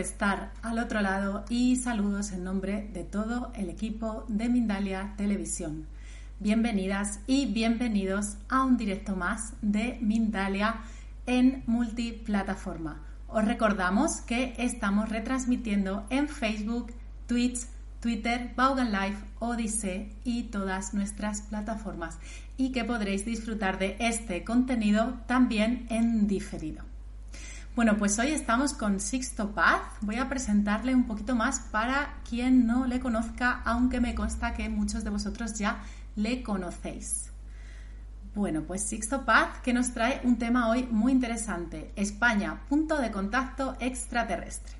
estar al otro lado y saludos en nombre de todo el equipo de Mindalia Televisión. Bienvenidas y bienvenidos a un directo más de Mindalia en multiplataforma. Os recordamos que estamos retransmitiendo en Facebook, Twitch, Twitter, Vaughan Live, Odyssey y todas nuestras plataformas y que podréis disfrutar de este contenido también en diferido. Bueno, pues hoy estamos con Sixto Paz. Voy a presentarle un poquito más para quien no le conozca, aunque me consta que muchos de vosotros ya le conocéis. Bueno, pues Sixto Paz que nos trae un tema hoy muy interesante. España, punto de contacto extraterrestre.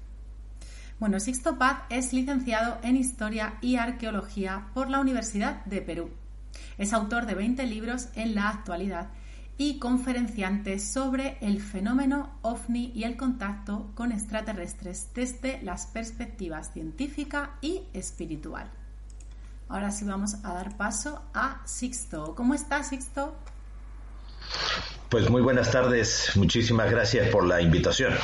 Bueno, Sixto Paz es licenciado en Historia y Arqueología por la Universidad de Perú. Es autor de 20 libros en la actualidad y conferenciante sobre el fenómeno ovni y el contacto con extraterrestres desde las perspectivas científica y espiritual. Ahora sí vamos a dar paso a Sixto. ¿Cómo estás, Sixto? Pues muy buenas tardes, muchísimas gracias por la invitación.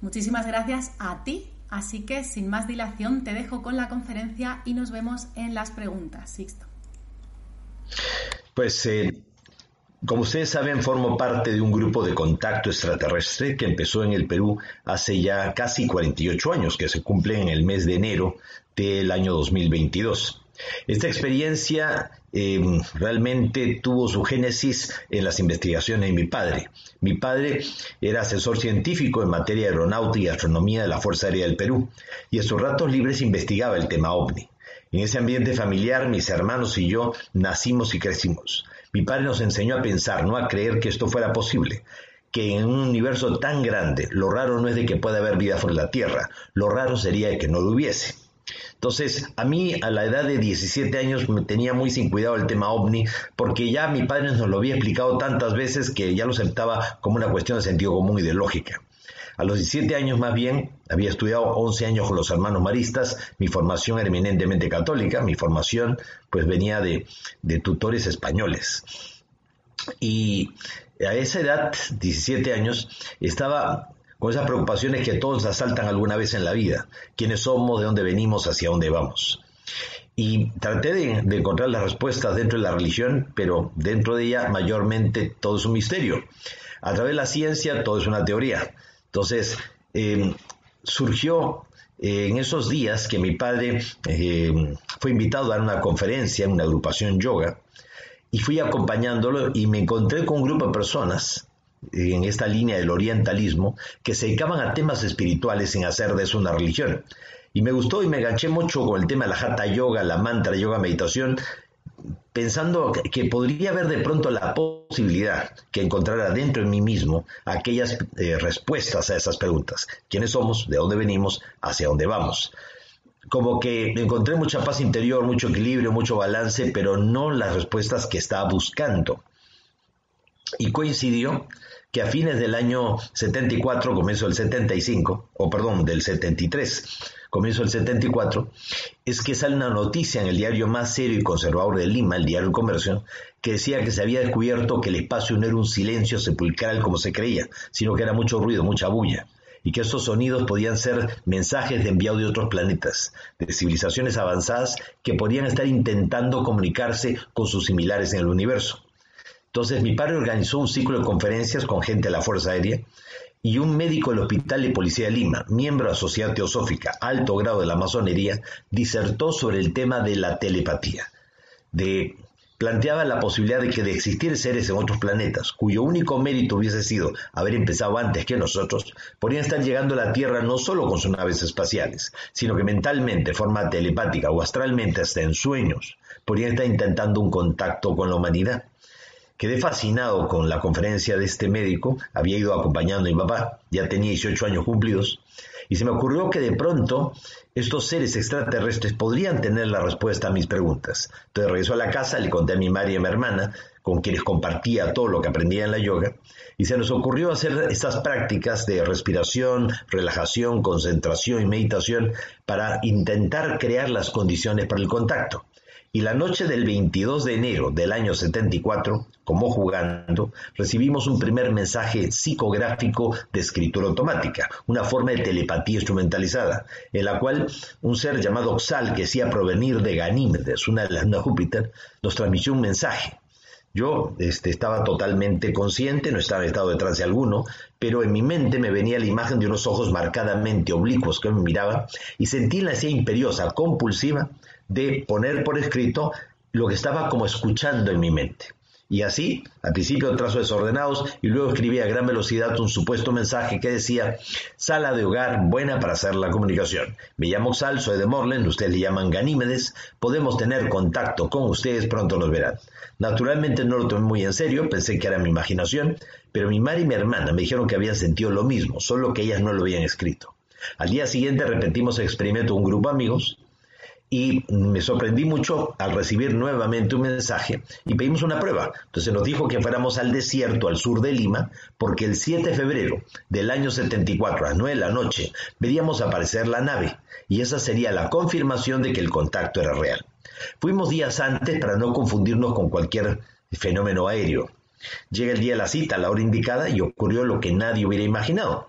Muchísimas gracias a ti, así que sin más dilación te dejo con la conferencia y nos vemos en las preguntas, Sixto. Pues eh, como ustedes saben, formo parte de un grupo de contacto extraterrestre que empezó en el Perú hace ya casi 48 años, que se cumple en el mes de enero del año 2022. Esta experiencia em, realmente tuvo su génesis en las investigaciones de mi padre. Mi padre era asesor científico en materia de aeronáutica y astronomía de la Fuerza Aérea del Perú y en sus ratos libres investigaba el tema ovni. En ese ambiente familiar, mis hermanos y yo nacimos y crecimos. Mi padre nos enseñó a pensar, no a creer que esto fuera posible, que en un universo tan grande lo raro no es de que pueda haber vida fuera de la Tierra, lo raro sería que no lo hubiese. Entonces, a mí a la edad de 17 años me tenía muy sin cuidado el tema ovni, porque ya mi padre nos lo había explicado tantas veces que ya lo aceptaba como una cuestión de sentido común y de lógica. A los 17 años más bien, había estudiado 11 años con los hermanos maristas, mi formación era eminentemente católica, mi formación pues venía de, de tutores españoles. Y a esa edad, 17 años, estaba con esas preocupaciones que todos asaltan alguna vez en la vida. ¿Quiénes somos? ¿De dónde venimos? ¿Hacia dónde vamos? Y traté de, de, encontrar las respuestas dentro de la religión, pero dentro de ella mayormente todo es un misterio. A través de la ciencia todo es una teoría. Entonces, eh, surgió eh, en esos días que mi padre eh, fue invitado a dar una conferencia en una agrupación yoga y fui acompañándolo y me encontré con un grupo de personas en esta línea del orientalismo que se dedicaban a temas espirituales sin hacer de eso una religión. Y me gustó y me enganché mucho con el tema de la hatha yoga, la mantra yoga, meditación, pensando que podría haber de pronto la posibilidad que encontrara dentro de mí mismo aquellas eh, respuestas a esas preguntas. ¿Quiénes somos? ¿De dónde venimos? ¿Hacia dónde vamos? Como que encontré mucha paz interior, mucho equilibrio, mucho balance, pero no las respuestas que estaba buscando. Y coincidió que a fines del año 74, comienzo del 75, o perdón, del 73, comienzo del 74, es que sale una noticia en el diario más serio y conservador de Lima, el diario El Comercio, que decía que se había descubierto que el espacio no era un silencio sepulcral como se creía, sino que era mucho ruido, mucha bulla, y que esos sonidos podían ser mensajes de enviado de otros planetas, de civilizaciones avanzadas que podían estar intentando comunicarse con sus similares en el universo. Entonces mi padre organizó un ciclo de conferencias con gente de la Fuerza Aérea y un médico del Hospital de Policía de Lima, miembro de la Sociedad Teosófica, alto grado de la masonería, disertó sobre el tema de la telepatía, de planteaba la posibilidad de que de existir seres en otros planetas, cuyo único mérito hubiese sido haber empezado antes que nosotros, podrían estar llegando a la Tierra no solo con sus naves espaciales, sino que mentalmente, forma telepática o astralmente, hasta en sueños, podrían estar intentando un contacto con la humanidad. Quedé fascinado con la conferencia de este médico, había ido acompañando a mi papá, ya tenía 18 años cumplidos, y se me ocurrió que de pronto estos seres extraterrestres podrían tener la respuesta a mis preguntas. Entonces regresó a la casa, le conté a mi madre y a mi hermana, con quienes compartía todo lo que aprendía en la yoga, y se nos ocurrió hacer estas prácticas de respiración, relajación, concentración y meditación para intentar crear las condiciones para el contacto. Y la noche del 22 de enero del año 74, como jugando, recibimos un primer mensaje psicográfico de escritura automática, una forma de telepatía instrumentalizada, en la cual un ser llamado Xal, que decía provenir de Ganímedes, una de las de Júpiter, nos transmitió un mensaje. Yo este, estaba totalmente consciente, no estaba en estado de trance alguno, pero en mi mente me venía la imagen de unos ojos marcadamente oblicuos que me miraban y sentí la ansiedad imperiosa, compulsiva, de poner por escrito lo que estaba como escuchando en mi mente. Y así, al principio trazo desordenados y luego escribí a gran velocidad un supuesto mensaje que decía, sala de hogar buena para hacer la comunicación. Me llamo Sal, soy de Morlen, ustedes le llaman Ganímedes, podemos tener contacto con ustedes, pronto nos verán. Naturalmente no lo tomé muy en serio, pensé que era mi imaginación, pero mi madre y mi hermana me dijeron que habían sentido lo mismo, solo que ellas no lo habían escrito. Al día siguiente repetimos el experimento con un grupo de amigos y me sorprendí mucho al recibir nuevamente un mensaje y pedimos una prueba. Entonces nos dijo que fuéramos al desierto al sur de Lima porque el 7 de febrero del año 74 a las 9 de la noche veríamos aparecer la nave y esa sería la confirmación de que el contacto era real. Fuimos días antes para no confundirnos con cualquier fenómeno aéreo. Llega el día de la cita, a la hora indicada, y ocurrió lo que nadie hubiera imaginado.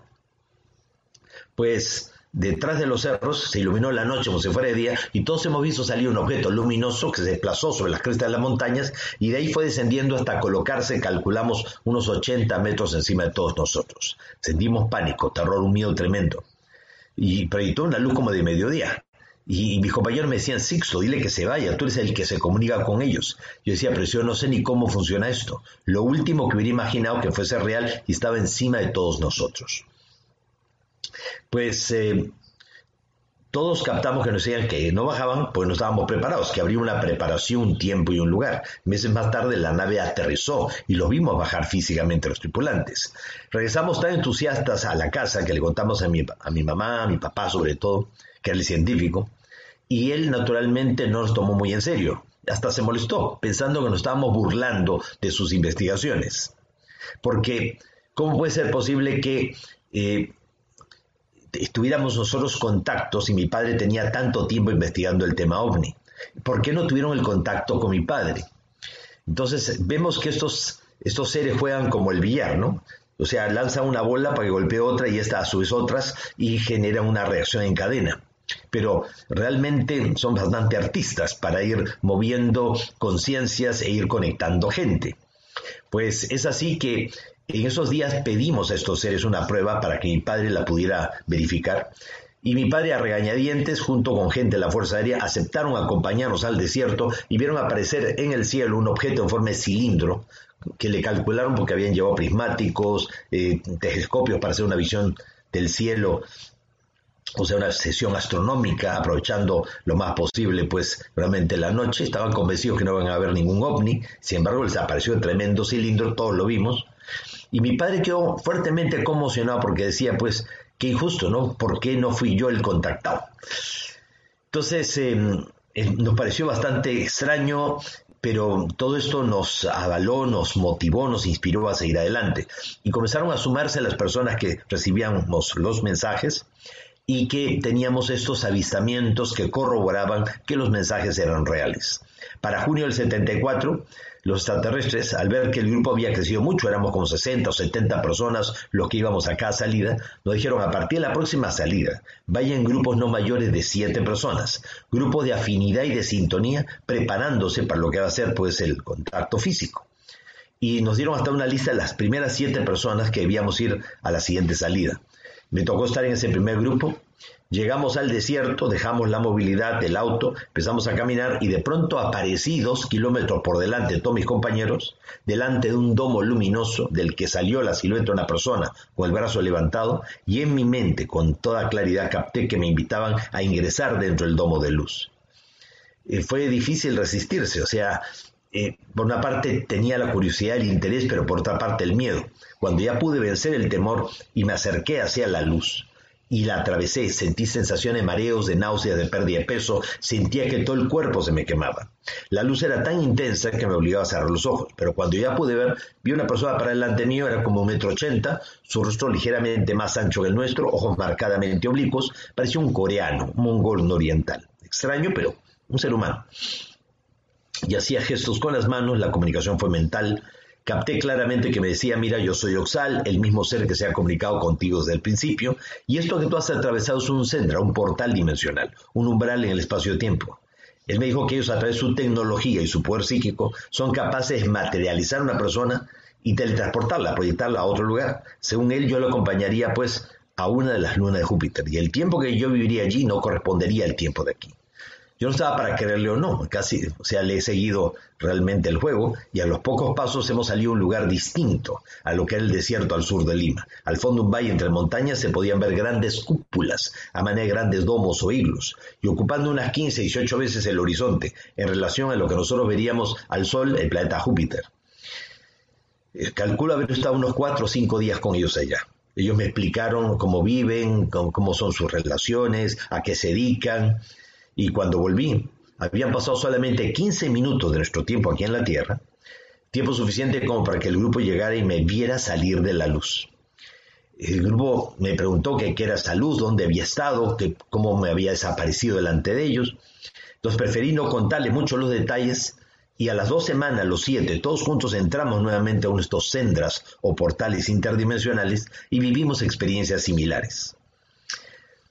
Pues Detrás de los cerros se iluminó la noche como si fuera de día y todos hemos visto salir un objeto luminoso que se desplazó sobre las crestas de las montañas y de ahí fue descendiendo hasta colocarse, calculamos, unos 80 metros encima de todos nosotros. Sentimos pánico, terror, un miedo tremendo. Y proyectó una luz como de mediodía. Y, mis compañeros me decían, Sixto, dile que se vaya, tú eres el que se comunica con ellos. Yo decía, pero yo no sé ni cómo funciona esto. Lo último que hubiera imaginado que fuese real y estaba encima de todos nosotros pues eh, todos captamos que nos decían que no bajaban, pues no estábamos preparados, que habría una preparación, un tiempo y un lugar. Meses más tarde la nave aterrizó y lo vimos bajar físicamente los tripulantes. Regresamos tan entusiastas a la casa que le contamos a mi, a mi mamá, a mi papá sobre todo, que era el científico, y él naturalmente no nos tomó muy en serio. Hasta se molestó, pensando que nos estábamos burlando de sus investigaciones. Porque, ¿cómo puede ser posible que eh, estuviéramos nosotros contactos y mi padre tenía tanto tiempo investigando el tema ovni. ¿Por qué no tuvieron el contacto con mi padre? Entonces vemos que estos, estos seres juegan como el billar, ¿no? O sea, lanzan una bola para que golpee otra y esta a su vez otras y genera una reacción en cadena. Pero realmente son bastante artistas para ir moviendo conciencias e ir conectando gente. Pues es así que en esos días pedimos a estos seres una prueba para que mi padre la pudiera verificar. Y mi padre a regañadientes, junto con gente de la Fuerza Aérea, aceptaron acompañarnos al desierto y vieron aparecer en el cielo un objeto en forma de cilindro que le calcularon porque habían llevado prismáticos, eh, telescopios para hacer una visión del cielo, o sea, una sesión astronómica, aprovechando lo más posible, pues realmente la noche. Estaban convencidos que no iban a ver ningún ovni, sin embargo les apareció un tremendo cilindro, todos lo vimos, y mi padre quedó fuertemente conmocionado porque decía, pues, qué injusto, ¿no? ¿Por qué no fui yo el contactado? Entonces, em, em, nos pareció bastante extraño, pero todo esto nos avaló, nos motivó, nos inspiró a seguir adelante. Y comenzaron a sumarse las personas que recibíamos los mensajes y que teníamos estos avistamientos que corroboraban que los mensajes eran reales. Para junio del 74, los extraterrestres, al ver que el grupo había crecido mucho, éramos como 60 o 70 personas los que íbamos a cada salida, nos dijeron a partir de la próxima salida, vayan grupos no mayores de 7 personas, grupos de afinidad y de sintonía, preparándose para lo que va a ser pues el contacto físico. Y nos dieron hasta una lista de las primeras 7 personas que debíamos ir a la siguiente salida. Me tocó estar en ese primer grupo Llegamos al desierto, dejamos la movilidad del auto, empezamos a caminar y de pronto aparecí dos kilómetros por delante de todos mis compañeros, delante de un domo luminoso del que salió la silueta de una persona con el brazo levantado y en mi mente con toda claridad capté que me invitaban a ingresar dentro del domo de luz. Eh, fue difícil resistirse, o sea, eh, por una parte tenía la curiosidad, el interés, pero por otra parte el miedo. Cuando ya pude vencer el temor y me acerqué hacia la luz, y la atravesé. Sentí sensaciones mareos, de náuseas, de pérdida de peso. Sentía que todo el cuerpo se me quemaba. La luz era tan intensa que me obligaba a cerrar los ojos. Pero cuando ya pude ver, vi una persona para delante mío, era como un metro ochenta, su rostro ligeramente más ancho que el nuestro, ojos marcadamente oblicuos. Parecía un coreano, un mongol oriental. Extraño, pero un ser humano. Y hacía gestos con las manos, la comunicación fue mental, Capté claramente que me decía, mira, yo soy Oxal, el mismo ser que se ha comunicado contigo desde el principio, y esto que tú has atravesado es un Sendra, un portal dimensional, un umbral en el espacio-tiempo. Él me dijo que ellos a través de su tecnología y su poder psíquico son capaces de materializar a una persona y teletransportarla, proyectarla a otro lugar. Según él, yo lo acompañaría pues a una de las lunas de Júpiter y el tiempo que yo viviría allí no correspondería al tiempo de aquí. Yo no estaba para creerle o no, casi, o sea, le he seguido realmente el juego y a los pocos pasos hemos salido a un lugar distinto a lo que era el desierto al sur de Lima. Al fondo un valle entre montañas se podían ver grandes cúpulas, a manera de grandes domos o iglos, y ocupando unas 15, 18 veces el horizonte en relación a lo que nosotros veríamos al Sol, el planeta Júpiter. Eh, calculo haber estado unos 4 o 5 días con ellos allá. Ellos me explicaron cómo viven, cómo son sus relaciones, a qué se dedican, y cuando volví, habían pasado solamente 15 minutos de nuestro tiempo aquí en la Tierra, tiempo suficiente como para que el grupo llegara y me viera salir de la luz. El grupo me preguntó qué era esa luz, dónde había estado, cómo me había desaparecido delante de ellos. Entonces preferí no contarle mucho los detalles y a las dos semanas, los siete, todos juntos entramos nuevamente a uno de estos sendras o portales interdimensionales y vivimos experiencias similares.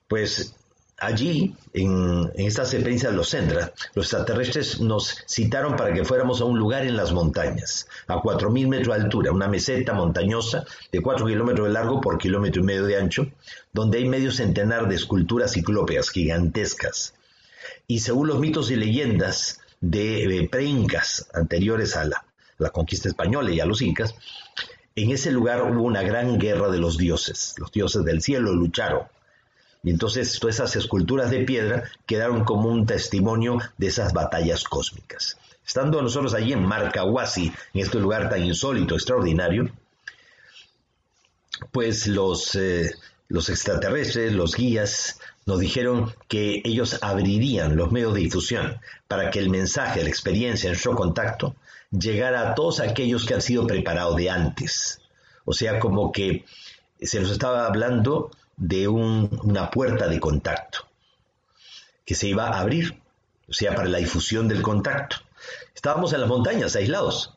Pues allí, en, esta experiencia de los Sendra, los extraterrestres nos citaron para que fuéramos a un lugar en las montañas, a 4.000 metros de altura, una meseta montañosa de 4 kilómetros de largo por kilómetro y medio de ancho, donde hay medio centenar de esculturas ciclópeas gigantescas. Y según los mitos y leyendas de, preincas anteriores a la conquista española y a los incas, en ese lugar hubo una gran guerra de los dioses. Los dioses del cielo lucharon y entonces todas esas esculturas de piedra quedaron como un testimonio de esas batallas cósmicas. Estando nosotros allí en Marcahuasi, en este lugar tan insólito, extraordinario, pues los, eh, los extraterrestres, los guías, nos dijeron que ellos abrirían los medios de difusión para que el mensaje, la experiencia, nuestro contacto, llegara a todos aquellos que han sido preparados de antes. O sea, como que se nos estaba hablando de una puerta de contacto que se iba a abrir, o sea, para la difusión del contacto. Estábamos en las montañas, aislados,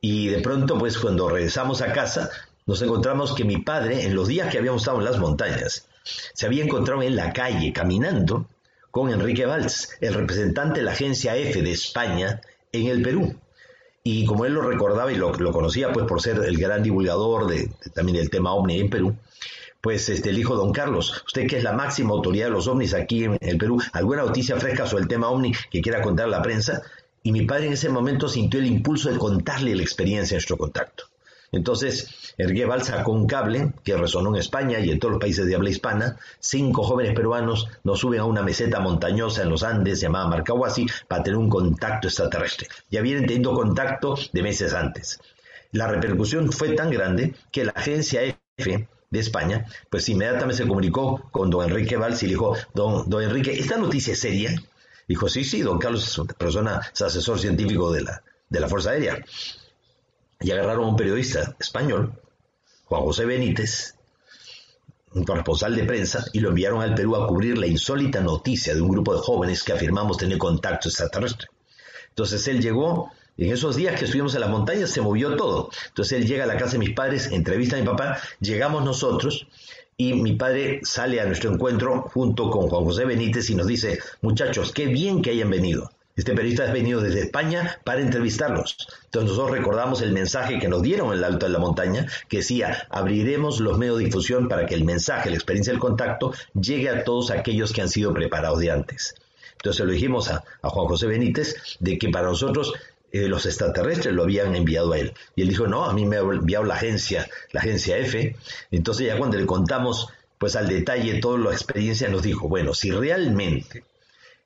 y de pronto, pues cuando regresamos a casa, nos encontramos que mi padre, en los días que habíamos estado en las montañas, se había encontrado en la calle caminando con Enrique Valls, el representante de la agencia F de España en el Perú. Y como él lo recordaba y lo, conocía pues por ser el gran divulgador de, también del tema OVNI en Perú, pues este, el hijo don Carlos, usted que es la máxima autoridad de los ovnis aquí en el Perú, alguna noticia fresca sobre el tema ovni que quiera contar a la prensa, y mi padre en ese momento sintió el impulso de contarle la experiencia de nuestro contacto. Entonces, Ergueval sacó un cable que resonó en España y en todos los países de habla hispana. Cinco jóvenes peruanos nos suben a una meseta montañosa en los Andes llamada Marcahuasi para tener un contacto extraterrestre. Ya vienen teniendo contacto de meses antes. La repercusión fue tan grande que la agencia F de España, pues inmediatamente se comunicó con don Enrique Valls y le dijo, don, don Enrique, ¿esta noticia es seria? Dijo, sí, sí, don Carlos es una persona, es asesor científico de la, de la Fuerza Aérea. Y agarraron a un periodista español, Juan José Benítez, un corresponsal de prensa, y lo enviaron al Perú a cubrir la insólita noticia de un grupo de jóvenes que afirmamos tener contacto extraterrestre. Entonces él llegó, en esos días que estuvimos en las montañas se movió todo. Entonces él llega a la casa de mis padres, entrevista a mi papá, llegamos nosotros y mi padre sale a nuestro encuentro junto con Juan José Benítez y nos dice, muchachos, qué bien que hayan venido. Este periodista ha venido desde España para entrevistarlos. Entonces nosotros recordamos el mensaje que nos dieron en el alto de la montaña, que decía, abriremos los medios de difusión para que el mensaje, la experiencia del contacto, llegue a todos aquellos que han sido preparados de antes. Entonces lo dijimos a, Juan José Benítez de que para nosotros eh, los extraterrestres lo habían enviado a él. Y él dijo, no, a mí me ha enviado la agencia, la agencia F. Entonces ya cuando le contamos pues al detalle toda la experiencia, nos dijo, bueno, si realmente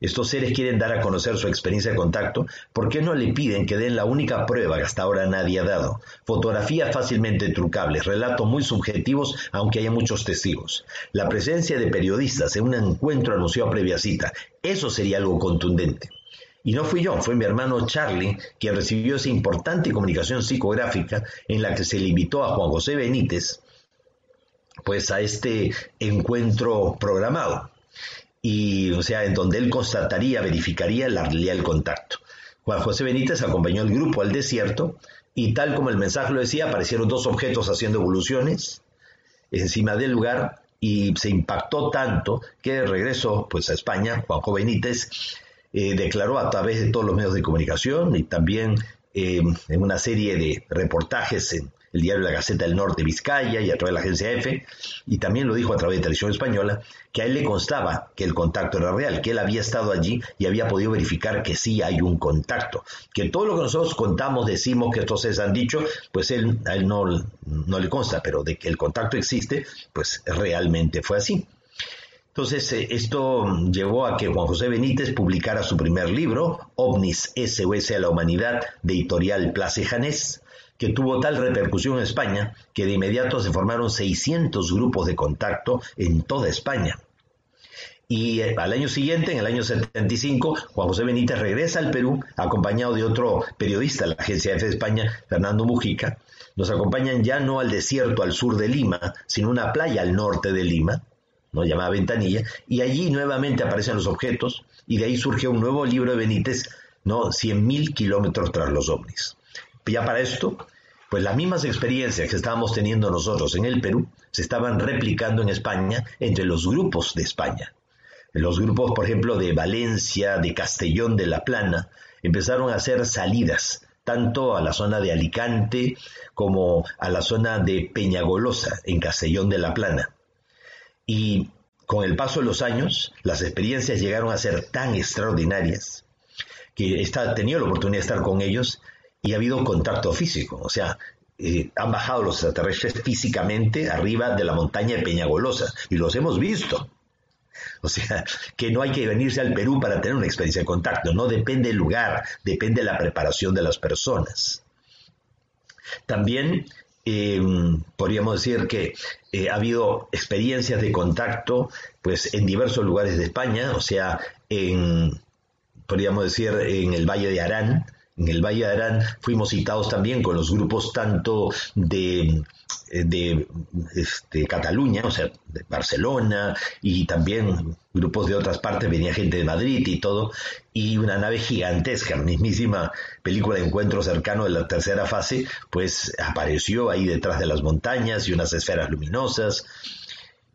estos seres quieren dar a conocer su experiencia de contacto, ¿por qué no le piden que den la única prueba que hasta ahora nadie ha dado? Fotografías fácilmente trucables, relatos muy subjetivos, aunque haya muchos testigos. La presencia de periodistas en un encuentro anunciado a previa cita, eso sería algo contundente. Y no fui yo, fue mi hermano Charlie quien recibió esa importante comunicación psicográfica en la que se le invitó a Juan José Benítez, pues a este encuentro programado y, o sea, en donde él constataría, verificaría la realidad del contacto. Juan José Benítez acompañó al grupo al desierto y tal como el mensaje lo decía, aparecieron dos objetos haciendo evoluciones encima del lugar y se impactó tanto que regresó pues a España, Juanjo Benítez eh, declaró a través de todos los medios de comunicación y también eh, en una serie de reportajes en el diario La Gaceta del Norte Vizcaya y a través de la agencia EFE, y también lo dijo a través de Televisión Española, que a él le constaba que el contacto era real, que él había estado allí y había podido verificar que sí hay un contacto, que todo lo que nosotros contamos, decimos que estos se han dicho, pues él, a él no, no le consta, pero de que el contacto existe, pues realmente fue así. Entonces, eh, esto llevó a que Juan José Benítez publicara su primer libro, OVNIS SOS a la Humanidad, de editorial Place Janés, que tuvo tal repercusión en España que de inmediato se formaron 600 grupos de contacto en toda España. Y eh, al año siguiente, en el año 75, Juan José Benítez regresa al Perú acompañado de otro periodista de la agencia F de España, Fernando Mujica. Nos acompañan ya no al desierto al sur de Lima, sino una playa al norte de Lima, ¿no? llamada Ventanilla, y allí nuevamente aparecen los objetos, y de ahí surge un nuevo libro de Benítez, ¿no? 100.000 kilómetros tras los ovnis. Ya para esto, pues las mismas experiencias que estábamos teniendo nosotros en el Perú se estaban replicando en España entre los grupos de España. Los grupos, por ejemplo, de Valencia, de Castellón de la Plana, empezaron a hacer salidas tanto a la zona de Alicante como a la zona de Peñagolosa, en Castellón de la Plana. Y con el paso de los años, las experiencias llegaron a ser tan extraordinarias que he tenido la oportunidad de estar con ellos y ha habido contacto físico, o sea, eh, han bajado los extraterrestres físicamente arriba de la montaña de Peñagolosa y los hemos visto. O sea, que no hay que venirse al Perú para tener una experiencia de contacto, no depende del lugar, depende de la preparación de las personas. También em, podríamos decir que eh, ha habido experiencias de contacto pues en diversos lugares de España, o sea, en podríamos decir en el Valle de Arán, en el Valle de Arán fuimos citados también con los grupos tanto de, de este, Cataluña, o sea, de Barcelona, y también grupos de otras partes, venía gente de Madrid y todo, y una nave gigantesca, mismísima película de encuentro cercano de la tercera fase, pues apareció ahí detrás de las montañas y unas esferas luminosas.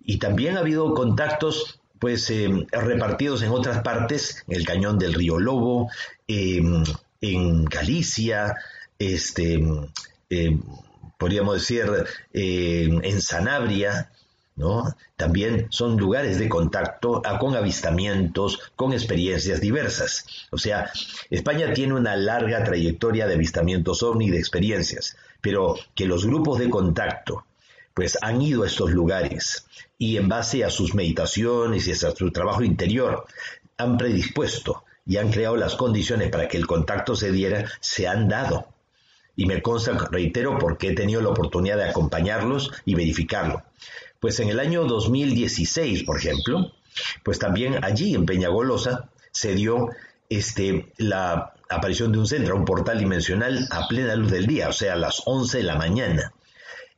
Y también ha habido contactos pues eh, repartidos en otras partes, en el cañón del río Lobo, eh, en Galicia, este, eh, podríamos decir eh, en Sanabria, ¿no? También son lugares de contacto con avistamientos, con experiencias diversas. O sea, España tiene una larga trayectoria de avistamientos ovni de experiencias, pero que los grupos de contacto pues han ido a estos lugares y en base a sus meditaciones y a su trabajo interior han predispuesto y han creado las condiciones para que el contacto se diera, se han dado. Y me consta, reitero, porque he tenido la oportunidad de acompañarlos y verificarlo. Pues en el año 2016, por ejemplo, pues también allí en Peñagolosa se dio este, la aparición de un centro, un portal dimensional a plena luz del día, o sea, a las 11 de la mañana.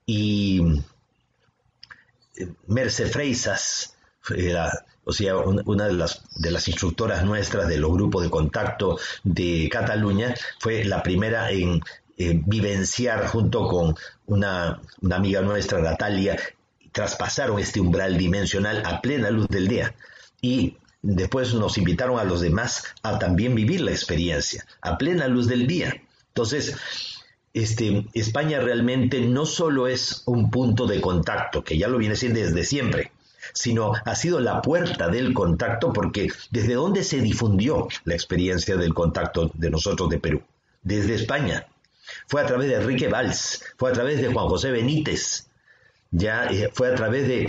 Y eh, Merce Freisas, la o sea, una de las, de las instructoras nuestras de los grupos de contacto de Cataluña fue la primera en vivenciar junto con una, amiga nuestra, Natalia, traspasaron este umbral dimensional a plena luz del día. Y después nos invitaron a los demás a también vivir la experiencia, a plena luz del día. Entonces, este, España realmente no solo es un punto de contacto, que ya lo viene siendo desde siempre, sino ha sido la puerta del contacto porque desde dónde se difundió la experiencia del contacto de nosotros de Perú, desde España. Fue a través de Enrique Valls, fue a través de Juan José Benítez, ya eh, fue a través de,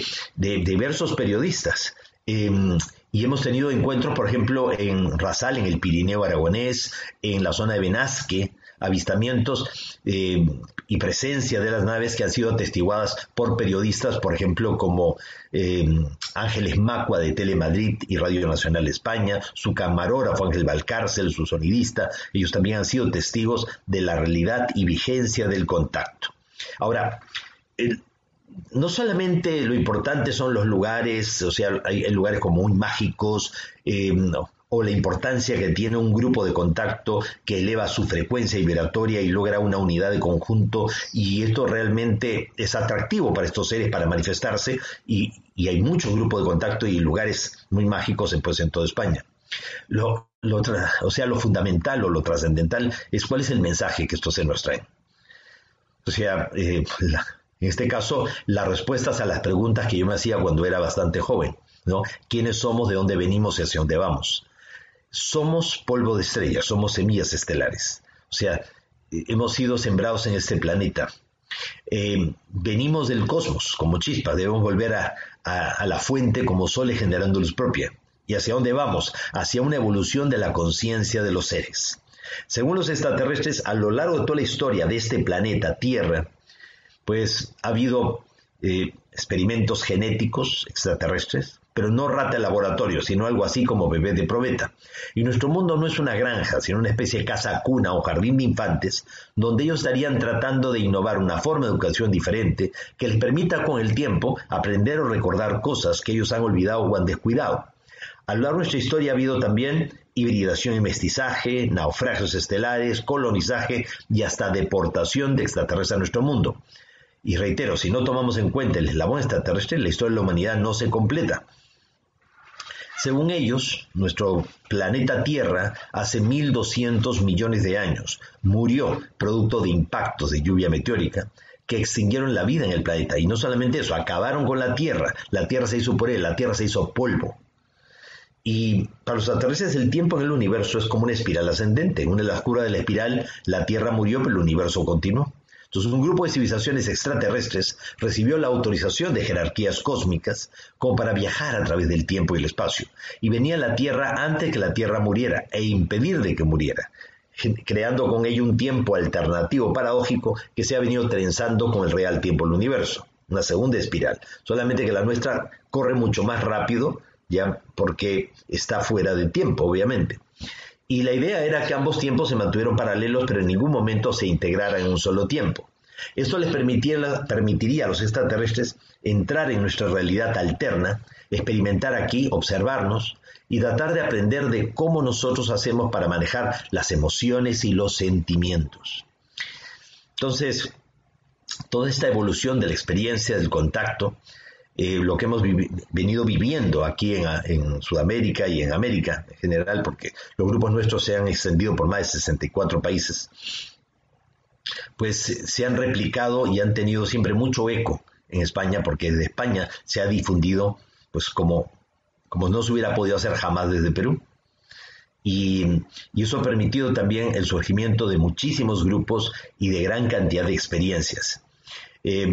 diversos periodistas. Em, y hemos tenido encuentros, por ejemplo, en Rasal, en el Pirineo Aragonés, en la zona de Benasque, avistamientos eh, y presencia de las naves que han sido atestiguadas por periodistas, por ejemplo, como eh, Ángeles Macua de Telemadrid y Radio Nacional España, su camarógrafo Ángel Valcárcel, su sonidista, ellos también han sido testigos de la realidad y vigencia del contacto. Ahora, no solamente lo importante son los lugares, o sea, hay, lugares como muy mágicos, eh, o la importancia que tiene un grupo de contacto que eleva su frecuencia vibratoria y logra una unidad de conjunto y esto realmente es atractivo para estos seres para manifestarse y, hay muchos grupos de contacto y lugares muy mágicos pues, en toda España. Lo, o sea, lo fundamental o lo trascendental es cuál es el mensaje que estos seres nos traen. O sea, eh, en este caso, las respuestas a las preguntas que yo me hacía cuando era bastante joven, ¿no? ¿Quiénes somos, de dónde venimos y hacia dónde vamos? Somos polvo de estrellas, somos semillas estelares. O sea, eh, hemos sido sembrados en este planeta. Eh, venimos del cosmos como chispas, debemos volver a, a, la fuente como soles generando luz propia. ¿Y hacia dónde vamos? Hacia una evolución de la conciencia de los seres. Según los extraterrestres, a lo largo de toda la historia de este planeta Tierra, pues ha habido eh, experimentos genéticos extraterrestres, pero no rata de laboratorio, sino algo así como bebé de probeta. Y nuestro mundo no es una granja, sino una especie de casa cuna o jardín de infantes, donde ellos estarían tratando de innovar una forma de educación diferente que les permita con el tiempo aprender o recordar cosas que ellos han olvidado o han descuidado. A lo largo de nuestra historia ha habido también hibridación y mestizaje, naufragios estelares, colonizaje y hasta deportación de extraterrestres a nuestro mundo. Y reitero, si no tomamos en cuenta el eslabón extraterrestre, la historia de la humanidad no se completa. Según ellos, nuestro planeta Tierra hace 1.200 millones de años murió producto de impactos de lluvia meteórica que extinguieron la vida en el planeta. Y no solamente eso, acabaron con la Tierra. La Tierra se hizo por él, la Tierra se hizo polvo. Y para los extraterrestres el tiempo en el universo es como una espiral ascendente. En una de las curas de la espiral, la Tierra murió, pero el universo continuó. Entonces, un grupo de civilizaciones extraterrestres recibió la autorización de jerarquías cósmicas como para viajar a través del tiempo y el espacio, y venía a la Tierra antes que la Tierra muriera e impedir de que muriera, creando con ello un tiempo alternativo paradójico que se ha venido trenzando con el real tiempo del universo, una segunda espiral, solamente que la nuestra corre mucho más rápido, ya porque está fuera de tiempo, obviamente y la idea era que ambos tiempos se mantuvieron paralelos pero en ningún momento se integraran en un solo tiempo. Esto les permitiría a los extraterrestres entrar en nuestra realidad alterna, experimentar aquí, observarnos y tratar de aprender de cómo nosotros hacemos para manejar las emociones y los sentimientos. Entonces, toda esta evolución de la experiencia del contacto eh, lo que hemos venido viviendo aquí en, Sudamérica y en América en general, porque los grupos nuestros se han extendido por más de 64 países, pues se han replicado y han tenido siempre mucho eco en España, porque desde España se ha difundido pues como, como no se hubiera podido hacer jamás desde Perú. Y, eso ha permitido también el surgimiento de muchísimos grupos y de gran cantidad de experiencias. Eh,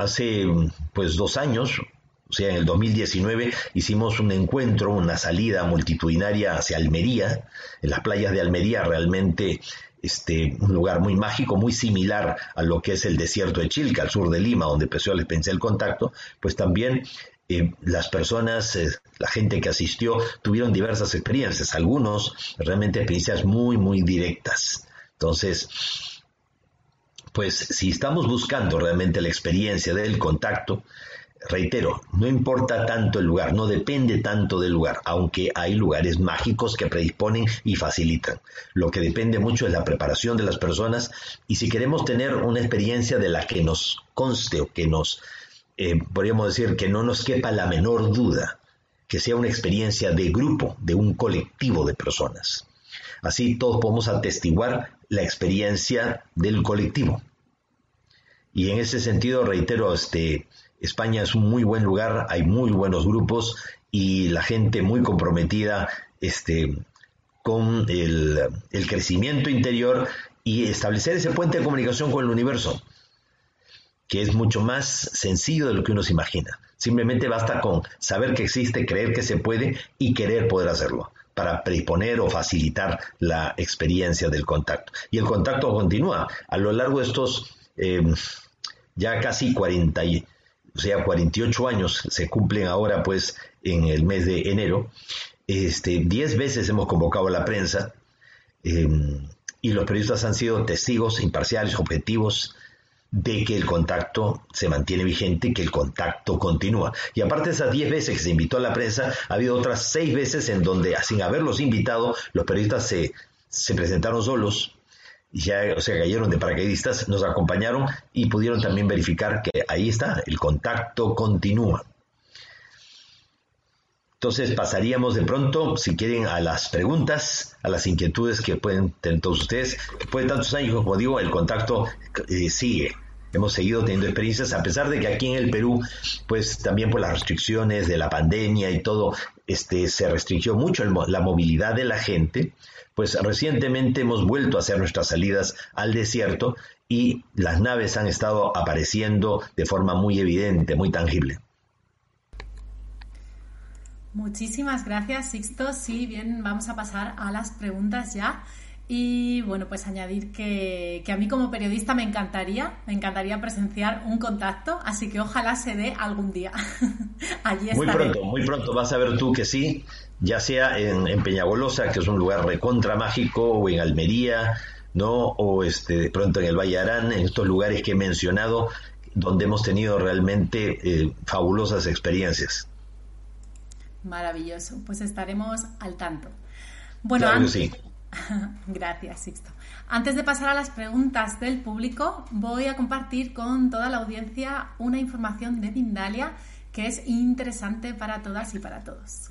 hace pues dos años, o sea, en el 2019 hicimos un encuentro, una salida multitudinaria hacia Almería, en las playas de Almería, realmente este, un lugar muy mágico, muy similar a lo que es el desierto de Chilca, al sur de Lima, donde empezó el, pensé el contacto, pues también eh, las personas, eh, la gente que asistió, tuvieron diversas experiencias, algunos realmente experiencias muy, muy directas. Entonces, pues si estamos buscando realmente la experiencia del contacto, reitero, no importa tanto el lugar, no depende tanto del lugar, aunque hay lugares mágicos que predisponen y facilitan. Lo que depende mucho es la preparación de las personas y si queremos tener una experiencia de la que nos conste o que nos, eh, podríamos decir, que no nos quepa la menor duda que sea una experiencia de grupo, de un colectivo de personas. Así todos podemos atestiguar la experiencia del colectivo. Y en ese sentido, reitero, este, España es un muy buen lugar, hay muy buenos grupos y la gente muy comprometida este, con el, el crecimiento interior y establecer ese puente de comunicación con el universo, que es mucho más sencillo de lo que uno se imagina. Simplemente basta con saber que existe, creer que se puede y querer poder hacerlo para predisponer o facilitar la experiencia del contacto. Y el contacto continúa. A lo largo de estos eh, ya casi 40, o sea, 48 años se cumplen ahora pues en el mes de enero, este, 10 veces hemos convocado a la prensa eh, y los periodistas han sido testigos imparciales, objetivos, de que el contacto se mantiene vigente que el contacto continúa. Y aparte de esas 10 veces que se invitó a la prensa, ha habido otras 6 veces en donde, sin haberlos invitado, los periodistas se, se presentaron solos, y ya, o sea, cayeron de paracaidistas, nos acompañaron y pudieron también verificar que ahí está, el contacto continúa. Entonces pasaríamos de pronto, si quieren, a las preguntas, a las inquietudes que pueden tener todos ustedes. Después de tantos años, como digo, el contacto eh, sigue. Hemos seguido teniendo experiencias, a pesar de que aquí en el Perú, pues también por las restricciones de la pandemia y todo, este, se restringió mucho la movilidad de la gente, pues recientemente hemos vuelto a hacer nuestras salidas al desierto y las naves han estado apareciendo de forma muy evidente, muy tangible. Muchísimas gracias, Sixto. Sí, bien, vamos a pasar a las preguntas ya. Y bueno, pues añadir que, a mí como periodista me encantaría, me encantaría presenciar un contacto, así que ojalá se dé algún día. Allí muy pronto, muy pronto vas a ver tú que sí, ya sea en, Peñagolosa, que es un lugar recontra mágico, o en Almería, ¿no? O este, de pronto en el Valle Arán, en estos lugares que he mencionado, donde hemos tenido realmente eh, fabulosas experiencias. Maravilloso, pues estaremos al tanto. Bueno, Gracias, Sixto. Antes de pasar a las preguntas del público, voy a compartir con toda la audiencia una información de Mindalia que es interesante para todas y para todos.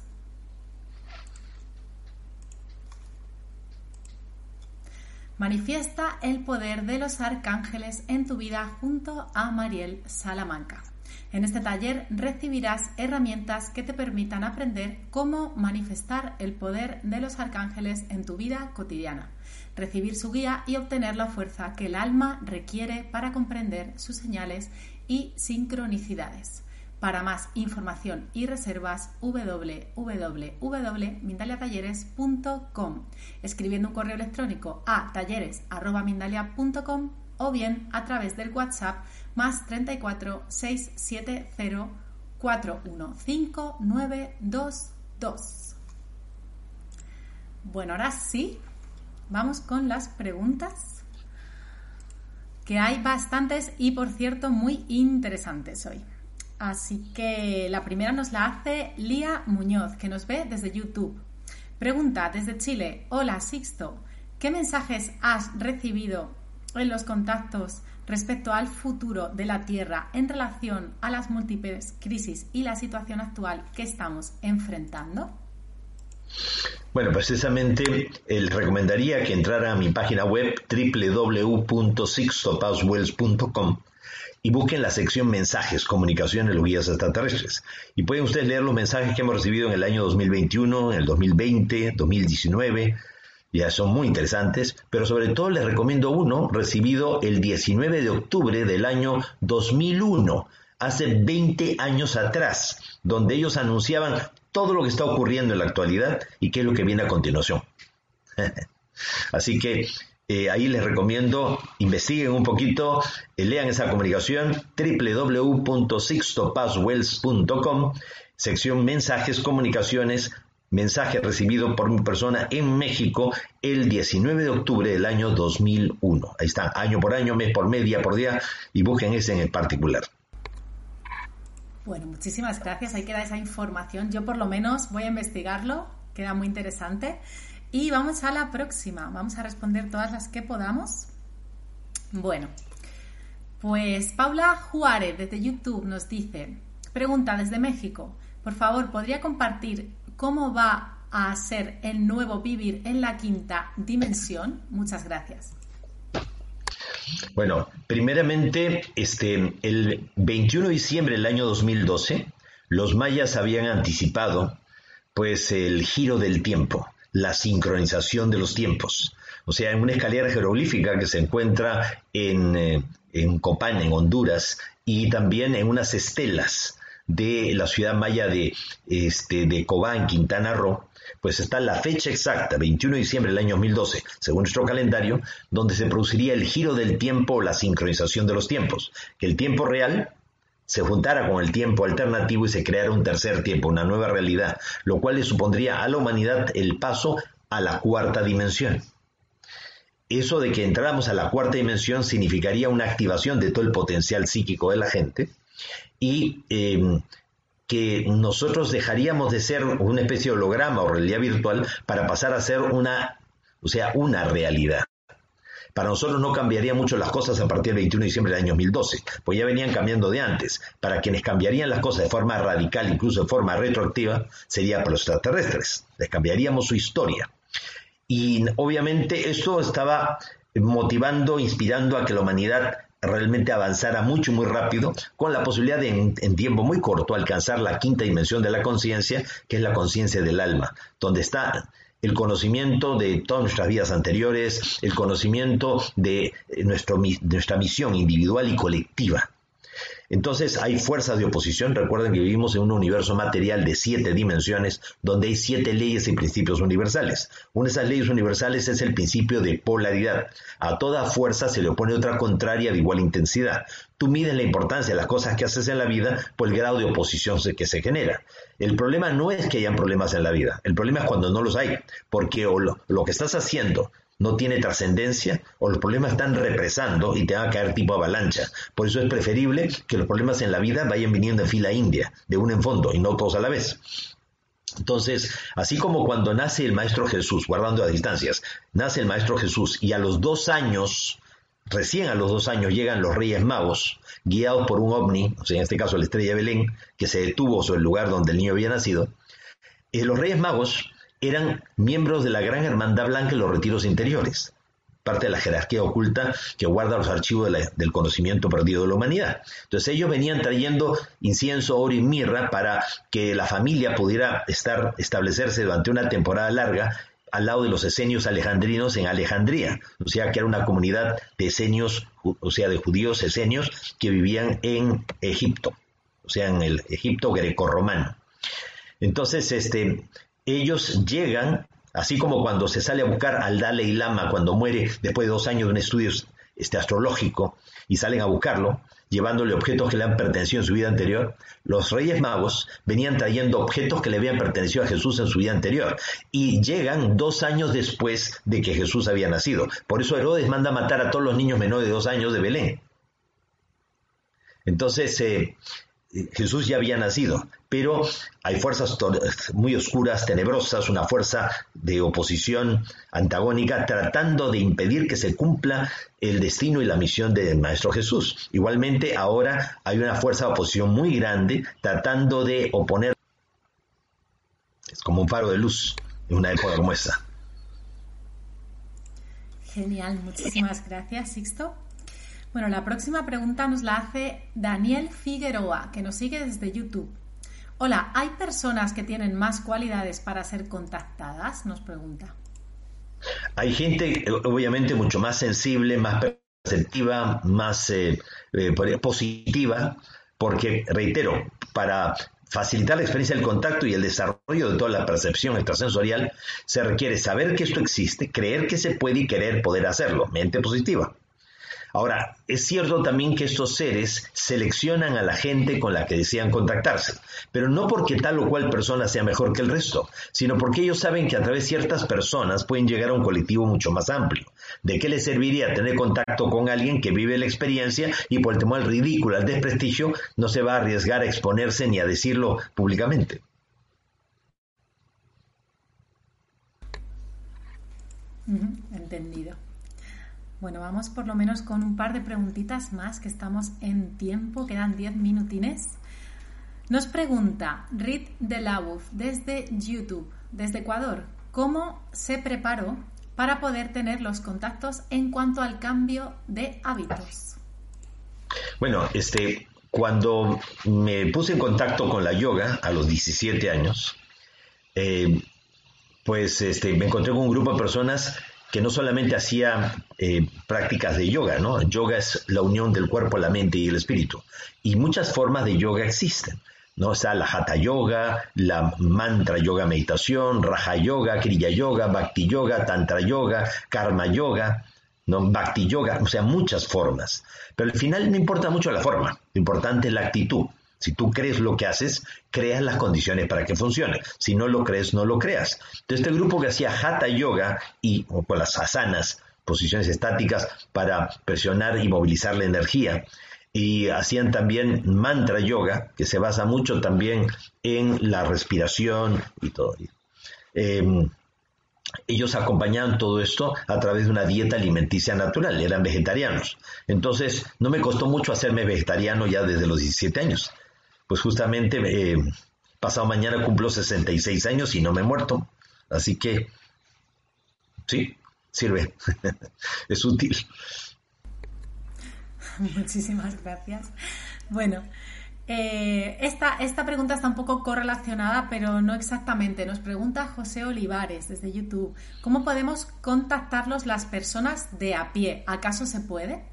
Manifiesta el poder de los arcángeles en tu vida junto a Mariel Salamanca. En este taller recibirás herramientas que te permitan aprender cómo manifestar el poder de los arcángeles en tu vida cotidiana, recibir su guía y obtener la fuerza que el alma requiere para comprender sus señales y sincronicidades. Para más información y reservas, www.mindaliatalleres.com, escribiendo un correo electrónico a talleres.mindalia.com o bien a través del WhatsApp más 34 670 415 922. Bueno, ahora sí, vamos con las preguntas, que hay bastantes y por cierto muy interesantes hoy. Así que la primera nos la hace Lía Muñoz, que nos ve desde YouTube. Pregunta desde Chile, hola Sixto, ¿qué mensajes has recibido en los contactos respecto al futuro de la Tierra en relación a las múltiples crisis y la situación actual que estamos enfrentando? Bueno, precisamente él recomendaría que entrara a mi página web www.sixtopaswells.com y busquen la sección mensajes, comunicaciones, los guías extraterrestres. Y pueden ustedes leer los mensajes que hemos recibido en el año 2021, en el 2020, 2019, ya son muy interesantes, pero sobre todo les recomiendo uno recibido el 19 de octubre del año 2001, hace 20 años atrás, donde ellos anunciaban todo lo que está ocurriendo en la actualidad y qué es lo que viene a continuación. Así que eh, ahí les recomiendo, investiguen un poquito, eh, lean esa comunicación, www.sixtopaswells.com, sección mensajes, comunicaciones, mensaje recibido por mi persona en México el 19 de octubre del año 2001. Ahí está, año por año, mes por mes, día por día, y busquen ese en el particular. Bueno, muchísimas gracias. Ahí queda esa información. Yo por lo menos voy a investigarlo, queda muy interesante. Y vamos a la próxima. Vamos a responder todas las que podamos. Bueno, pues Paula Juárez desde YouTube nos dice, pregunta desde México. Por favor, ¿podría compartir cómo va a ser el nuevo vivir en la quinta dimensión? Muchas gracias. Bueno, primeramente, este, el 21 de diciembre del año 2012, los mayas habían anticipado pues el giro del tiempo, la sincronización de los tiempos. O sea, en una escalera jeroglífica que se encuentra en, eh, en Copán, en Honduras, y también en unas estelas de la ciudad maya de, este, de Cobán, Quintana Roo, pues está la fecha exacta, 21 de diciembre del año 2012, según nuestro calendario, donde se produciría el giro del tiempo la sincronización de los tiempos, que el tiempo real se juntara con el tiempo alternativo y se creara un tercer tiempo, una nueva realidad, lo cual le supondría a la humanidad el paso a la cuarta dimensión. Eso de que entráramos a la cuarta dimensión significaría una activación de todo el potencial psíquico de la gente y em, que nosotros dejaríamos de ser una especie de holograma o realidad virtual para pasar a ser una, o sea, una realidad. Para nosotros no cambiaría mucho las cosas a partir del 21 de diciembre del año 2012, pues ya venían cambiando de antes. Para quienes cambiarían las cosas de forma radical, incluso de forma retroactiva, sería para los extraterrestres. Les cambiaríamos su historia. Y obviamente esto estaba motivando, inspirando a que la humanidad realmente avanzara mucho, muy rápido, con la posibilidad de en, tiempo muy corto alcanzar la quinta dimensión de la conciencia, que es la conciencia del alma, donde está el conocimiento de todas nuestras vidas anteriores, el conocimiento de nuestro, nuestra misión individual y colectiva. Entonces hay fuerzas de oposición. Recuerden que vivimos en un universo material de siete dimensiones donde hay siete leyes y principios universales. Una de esas leyes universales es el principio de polaridad. A toda fuerza se le opone otra contraria de igual intensidad. Tú mides la importancia de las cosas que haces en la vida por el grado de oposición que se genera. El problema no es que hayan problemas en la vida, el problema es cuando no los hay, porque lo, lo que estás haciendo no tiene trascendencia o los problemas están represando y te van a caer tipo avalancha. Por eso es preferible que los problemas en la vida vayan viniendo en fila india, de uno en fondo y no todos a la vez. Entonces, así como cuando nace el Maestro Jesús, guardando a distancias, nace el Maestro Jesús y a los dos años, recién a los dos años llegan los Reyes Magos, guiados por un ovni, o sea, en este caso la estrella de Belén, que se detuvo sobre el lugar donde el niño había nacido, y los Reyes Magos eran miembros de la Gran Hermandad Blanca en los retiros interiores, parte de la jerarquía oculta que guarda los archivos del conocimiento perdido de la humanidad. Entonces ellos venían trayendo incienso, oro y mirra para que la familia pudiera estar, establecerse durante una temporada larga al lado de los esenios alejandrinos en Alejandría, o sea que era una comunidad de esenios, o sea de judíos esenios que vivían en Egipto, o sea en el Egipto grecorromano. Entonces, este, ellos llegan, así como cuando se sale a buscar al Dalai Lama cuando muere después de dos años de un estudio este, astrológico y salen a buscarlo, llevándole objetos que le han pertenecido en su vida anterior, los reyes magos venían trayendo objetos que le habían pertenecido a Jesús en su vida anterior y llegan dos años después de que Jesús había nacido. Por eso Herodes manda matar a todos los niños menores de dos años de Belén. Entonces, eh, Jesús ya había nacido, pero hay fuerzas muy oscuras, tenebrosas, una fuerza de oposición antagónica tratando de impedir que se cumpla el destino y la misión del Maestro Jesús. Igualmente, ahora hay una fuerza de oposición muy grande tratando de oponer. Es como un faro de luz en una época como esta. Genial, muchísimas gracias, Sixto. Bueno, la próxima pregunta nos la hace Daniel Figueroa, que nos sigue desde YouTube. Hola, ¿hay personas que tienen más cualidades para ser contactadas? Nos pregunta. Hay gente, obviamente, mucho más sensible, más perceptiva, más eh, eh, positiva, porque, reitero, para facilitar la experiencia del contacto y el desarrollo de toda la percepción extrasensorial, se requiere saber que esto existe, creer que se puede y querer poder hacerlo, mente positiva. Ahora, es cierto también que estos seres seleccionan a la gente con la que desean contactarse, pero no porque tal o cual persona sea mejor que el resto, sino porque ellos saben que a través de ciertas personas pueden llegar a un colectivo mucho más amplio. ¿De qué les serviría tener contacto con alguien que vive la experiencia y por el temor al ridículo, al desprestigio, no se va a arriesgar a exponerse ni a decirlo públicamente? entendido. Bueno, vamos por lo menos con un par de preguntitas más, que estamos en tiempo, quedan 10 minutines. Nos pregunta Rit de Lauf desde YouTube, desde Ecuador, ¿cómo se preparó para poder tener los contactos en cuanto al cambio de hábitos? Bueno, este, cuando me puse en contacto con la yoga a los 17 años, eh, pues este, me encontré con un grupo de personas que no solamente hacía eh, prácticas de yoga, ¿no? Yoga es la unión del cuerpo, la mente y el espíritu. Y muchas formas de yoga existen. ¿no? Está la Hatha Yoga, la Mantra Yoga Meditación, Raja Yoga, Kriya Yoga, Bhakti Yoga, Tantra Yoga, Karma Yoga, ¿no? Bhakti Yoga, o sea, muchas formas. Pero al final no importa mucho la forma, lo importante es la actitud. Si tú crees lo que haces, creas las condiciones para que funcione. Si no lo crees, no lo creas. Entonces, este grupo que hacía Hatha Yoga y con las asanas, posiciones estáticas para presionar y movilizar la energía, y hacían también mantra yoga, que se basa mucho también en la respiración y todo. Em, ellos acompañaban todo esto a través de una dieta alimenticia natural, eran vegetarianos. Entonces, no me costó mucho hacerme vegetariano ya desde los 17 años. Pues justamente, eh, pasado mañana cumplo 66 años y no me he muerto. Así que, sí, sirve, es útil. Muchísimas gracias. Bueno, eh, esta, esta pregunta está un poco correlacionada, pero no exactamente. Nos pregunta José Olivares desde YouTube, ¿cómo podemos contactarlos las personas de a pie? ¿Acaso se puede?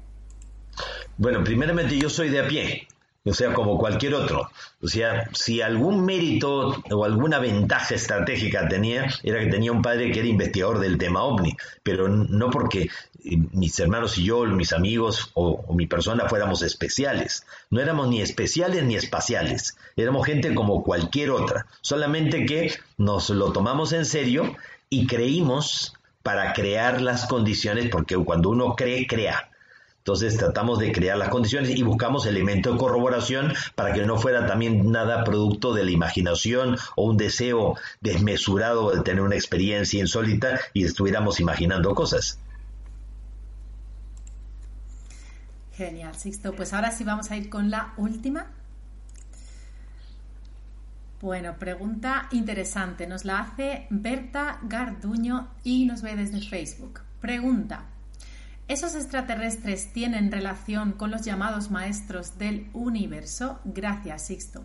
Bueno, primeramente yo soy de a pie o sea, como cualquier otro. O sea, si algún mérito o alguna ventaja estratégica tenía, era que tenía un padre que era investigador del tema ovni, pero no porque eh, mis hermanos y yo, mis amigos o, mi persona fuéramos especiales. No éramos ni especiales ni espaciales. Éramos gente como cualquier otra. Solamente que nos lo tomamos en serio y creímos para crear las condiciones, porque cuando uno cree, crea. Entonces tratamos de crear las condiciones y buscamos elementos de corroboración para que no fuera también nada producto de la imaginación o un deseo desmesurado de tener una experiencia insólita y estuviéramos imaginando cosas. Genial, Sixto. Pues ahora sí vamos a ir con la última. Bueno, pregunta interesante. Nos la hace Berta Garduño y nos ve desde Facebook. Pregunta. ¿Esos extraterrestres tienen relación con los llamados maestros del universo? Gracias, Sixto.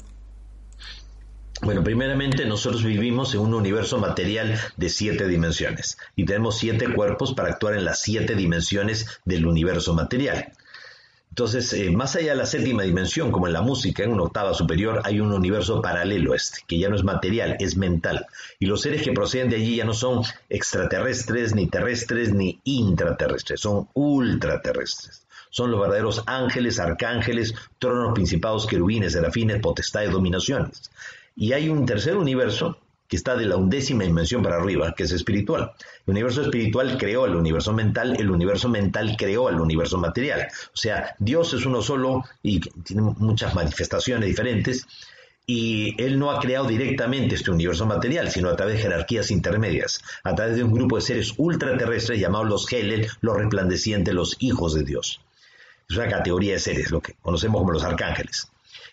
Bueno, primeramente nosotros vivimos en un universo material de siete dimensiones y tenemos siete cuerpos para actuar en las siete dimensiones del universo material. Entonces, eh, más allá de la séptima dimensión, como en la música, en una octava superior, hay un universo paralelo este, que ya no es material, es mental. Y los seres que proceden de allí ya no son extraterrestres, ni terrestres, ni intraterrestres, son ultraterrestres. Son los verdaderos ángeles, arcángeles, tronos, principados, querubines, serafines, potestades, dominaciones. Y hay un tercer universo que está de la undécima dimensión para arriba, que es espiritual. El universo espiritual creó el universo mental, el universo mental creó el universo material. O sea, Dios es uno solo y tiene muchas manifestaciones diferentes, y él no ha creado directamente este universo material, sino a través de jerarquías intermedias, a través de un grupo de seres ultraterrestres llamados los Helel, los resplandecientes, los hijos de Dios. Es una categoría de seres, lo que conocemos como los arcángeles.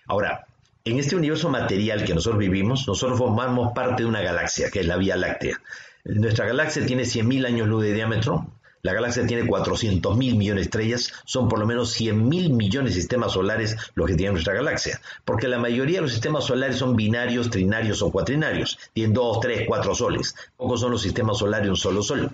Ahora, en este universo material que nosotros vivimos, nosotros formamos parte de una galaxia, que es la Vía Láctea. Nuestra galaxia tiene 100.000 años luz de diámetro, la galaxia tiene 400.000 millones de estrellas, son por lo menos 100.000 millones de sistemas solares los que tiene nuestra galaxia, porque la mayoría de los sistemas solares son binarios, trinarios o cuatrinarios, tienen dos, tres, cuatro soles, pocos son los sistemas solares un solo sol.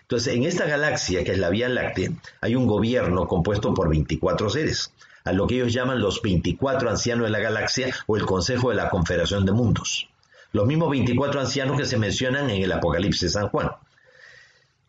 Entonces, en esta galaxia, que es la Vía Láctea, hay un gobierno compuesto por 24 seres a lo que ellos llaman los 24 ancianos de la galaxia o el Consejo de la Confederación de Mundos. Los mismos 24 ancianos que se mencionan en el Apocalipsis de San Juan.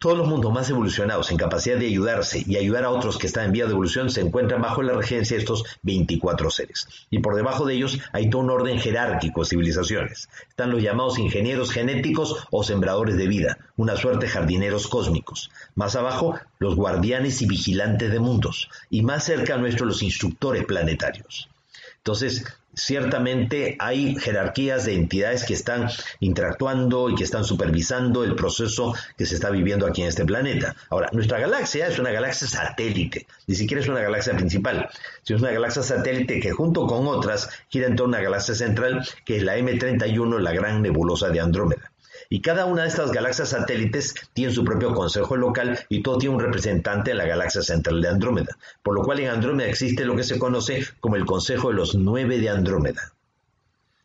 Todos los mundos más evolucionados en capacidad de ayudarse y ayudar a otros que están en vía de evolución se encuentran bajo la regencia de estos 24 seres. Y por debajo de ellos hay todo un orden jerárquico de civilizaciones. Están los llamados ingenieros genéticos o sembradores de vida, una suerte de jardineros cósmicos. Más abajo, los guardianes y vigilantes de mundos. Y más cerca a nuestro, los instructores planetarios. Entonces, ciertamente hay jerarquías de entidades que están interactuando y que están supervisando el proceso que se está viviendo aquí en este planeta. Ahora, nuestra galaxia es una galaxia satélite, ni siquiera es una galaxia principal, sino es una galaxia satélite que junto con otras gira en torno a una galaxia central que es la M31, la gran nebulosa de Andrómeda. Y cada una de estas galaxias satélites tiene su propio consejo local y todo tiene un representante en la galaxia central de Andrómeda, por lo cual en Andrómeda existe lo que se conoce como el Consejo de los Nueve de Andrómeda.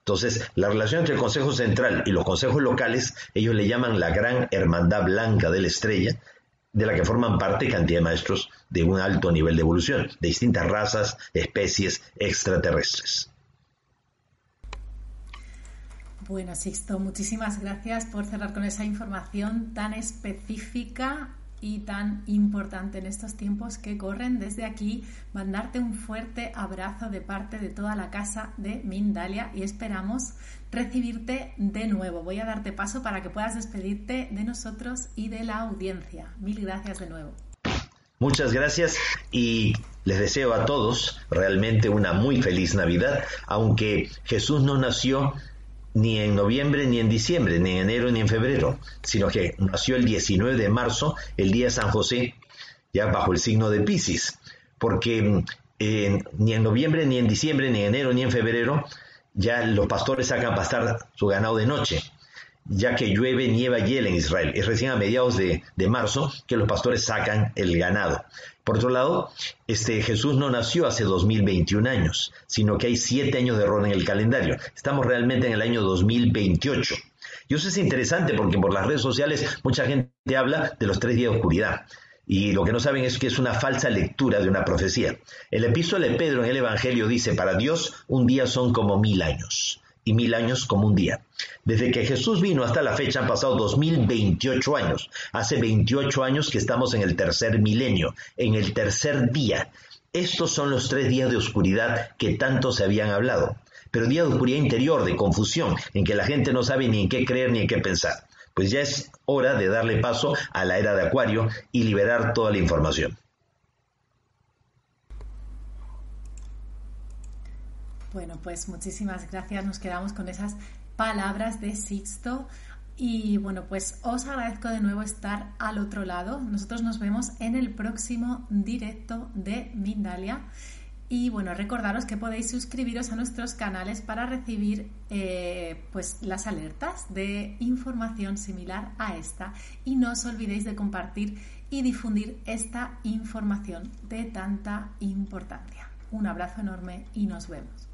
Entonces, la relación entre el Consejo Central y los consejos locales, ellos le llaman la Gran Hermandad Blanca de la Estrella, de la que forman parte cantidad de maestros de un alto nivel de evolución, de distintas razas, especies extraterrestres. Bueno, Sixto, muchísimas gracias por cerrar con esa información tan específica y tan importante en estos tiempos que corren. Desde aquí, mandarte un fuerte abrazo de parte de toda la casa de Mindalia y esperamos recibirte de nuevo. Voy a darte paso para que puedas despedirte de nosotros y de la audiencia. Mil gracias de nuevo. Muchas gracias y les deseo a todos realmente una muy feliz Navidad, aunque Jesús no nació ni en noviembre, ni en diciembre, ni en enero, ni en febrero, sino que nació el 19 de marzo, el día de San José, ya bajo el signo de Pisces, porque eh, ni en noviembre, ni en diciembre, ni en enero, ni en febrero, ya los pastores sacan pastar su ganado de noche, ya que llueve, nieva, hiela en Israel. Es recién a mediados de, de marzo que los pastores sacan el ganado. Por otro lado, este Jesús no nació hace 2021 años, sino que hay siete años de error en el calendario. Estamos realmente en el año 2028. Y eso es interesante porque por las redes sociales mucha gente habla de los tres días de oscuridad. Y lo que no saben es que es una falsa lectura de una profecía. El epístola de Pedro en el Evangelio dice, para Dios un día son como mil años y mil años como un día. Desde que Jesús vino hasta la fecha han pasado 2028 años. Hace 28 años que estamos en el tercer milenio, en el tercer día. Estos son los tres días de oscuridad que tanto se habían hablado. Pero día de oscuridad interior, de confusión, en que la gente no sabe ni en qué creer ni en qué pensar. Pues ya es hora de darle paso a la era de Acuario y liberar toda la información. Bueno, pues muchísimas gracias. Nos quedamos con esas palabras de Sixto. Y bueno, pues os agradezco de nuevo estar al otro lado. Nosotros nos vemos en el próximo directo de Mindalia. Y bueno, recordaros que podéis suscribiros a nuestros canales para recibir eh, pues las alertas de información similar a esta. Y no os olvidéis de compartir y difundir esta información de tanta importancia. Un abrazo enorme y nos vemos.